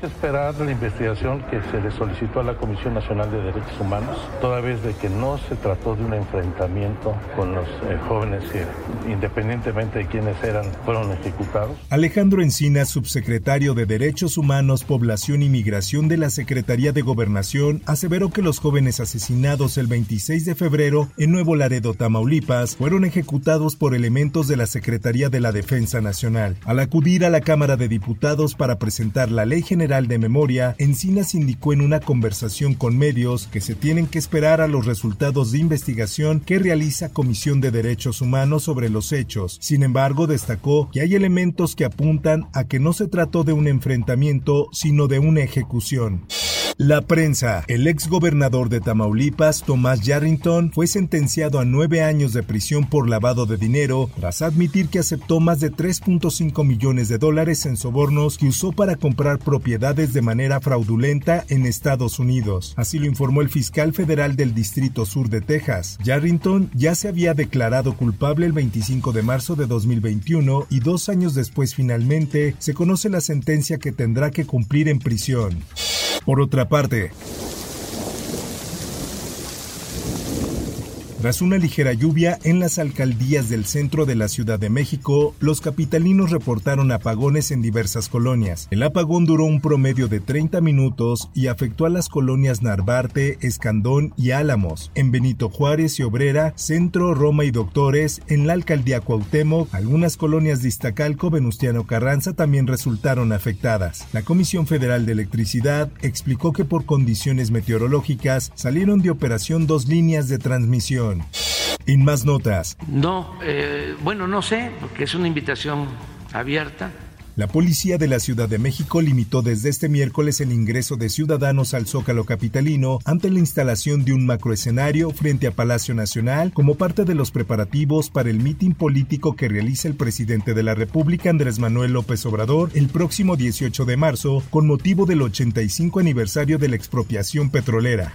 Tenemos esperar la investigación que se le solicitó a la Comisión Nacional de Derechos Humanos, toda vez de que no se trató de un enfrentamiento con los eh, jóvenes que, independientemente de quiénes eran, fueron ejecutados. Alejandro Encina, subsecretario de Derechos Humanos, Población y Migración de la Secretaría de Gobernación, aseveró que los jóvenes asesinados el 26 de febrero en Nuevo Laredo, Tamaulipas, fueron ejecutados por elementos de la Secretaría de la Defensa Nacional. Al acudir a la Cámara de Diputados para presentar la Ley General de Memoria, Encinas indicó en una conversación con medios que se tienen que esperar a los resultados de investigación que realiza Comisión de Derechos Humanos sobre los hechos. Sin embargo, destacó que hay elementos que apuntan a que no se trató de un enfrentamiento, sino de una ejecución. La prensa. El ex gobernador de Tamaulipas, Tomás Yarrington, fue sentenciado a nueve años de prisión por lavado de dinero tras admitir que aceptó más de 3.5 millones de dólares en sobornos que usó para comprar propiedades de manera fraudulenta en Estados Unidos. Así lo informó el fiscal federal del Distrito Sur de Texas. Yarrington ya se había declarado culpable el 25 de marzo de 2021 y dos años después finalmente se conoce la sentencia que tendrá que cumplir en prisión. Por otra parte, Tras una ligera lluvia en las alcaldías del centro de la Ciudad de México, los capitalinos reportaron apagones en diversas colonias. El apagón duró un promedio de 30 minutos y afectó a las colonias Narvarte, Escandón y Álamos. En Benito Juárez y Obrera, Centro, Roma y Doctores, en la alcaldía Cuauhtémoc, algunas colonias de Iztacalco, Venustiano Carranza también resultaron afectadas. La Comisión Federal de Electricidad explicó que por condiciones meteorológicas salieron de operación dos líneas de transmisión. En más notas. No, eh, bueno, no sé, porque es una invitación abierta. La policía de la Ciudad de México limitó desde este miércoles el ingreso de ciudadanos al Zócalo Capitalino ante la instalación de un macroescenario frente a Palacio Nacional como parte de los preparativos para el mitin político que realiza el presidente de la República Andrés Manuel López Obrador el próximo 18 de marzo con motivo del 85 aniversario de la expropiación petrolera.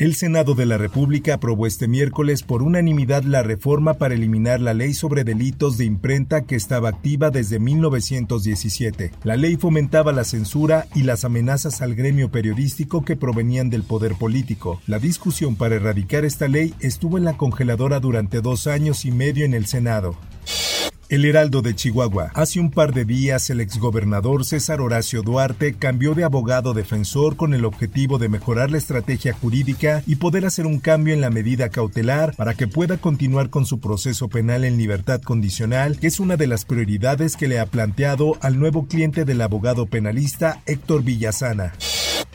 El Senado de la República aprobó este miércoles por unanimidad la reforma para eliminar la ley sobre delitos de imprenta que estaba activa desde 1917. La ley fomentaba la censura y las amenazas al gremio periodístico que provenían del poder político. La discusión para erradicar esta ley estuvo en la congeladora durante dos años y medio en el Senado. El Heraldo de Chihuahua. Hace un par de días el exgobernador César Horacio Duarte cambió de abogado defensor con el objetivo de mejorar la estrategia jurídica y poder hacer un cambio en la medida cautelar para que pueda continuar con su proceso penal en libertad condicional, que es una de las prioridades que le ha planteado al nuevo cliente del abogado penalista Héctor Villasana.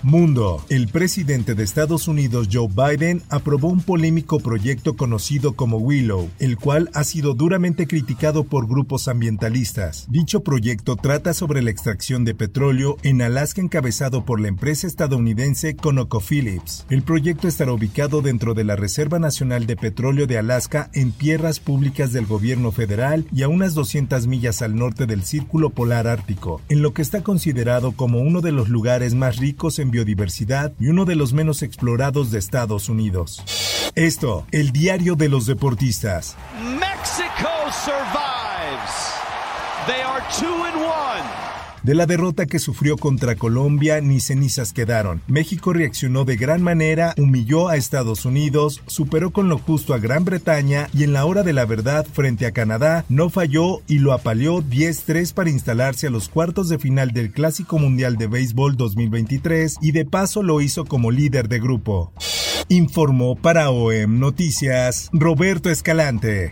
Mundo. El presidente de Estados Unidos Joe Biden aprobó un polémico proyecto conocido como Willow, el cual ha sido duramente criticado por grupos ambientalistas. Dicho proyecto trata sobre la extracción de petróleo en Alaska encabezado por la empresa estadounidense ConocoPhillips. El proyecto estará ubicado dentro de la Reserva Nacional de Petróleo de Alaska en tierras públicas del gobierno federal y a unas 200 millas al norte del Círculo Polar Ártico, en lo que está considerado como uno de los lugares más ricos en biodiversidad y uno de los menos explorados de Estados Unidos. Esto, el diario de los deportistas. Mexico survives. They are two and one. De la derrota que sufrió contra Colombia, ni cenizas quedaron. México reaccionó de gran manera, humilló a Estados Unidos, superó con lo justo a Gran Bretaña y en la hora de la verdad frente a Canadá no falló y lo apaleó 10-3 para instalarse a los cuartos de final del Clásico Mundial de Béisbol 2023 y de paso lo hizo como líder de grupo. Informó para OEM Noticias Roberto Escalante.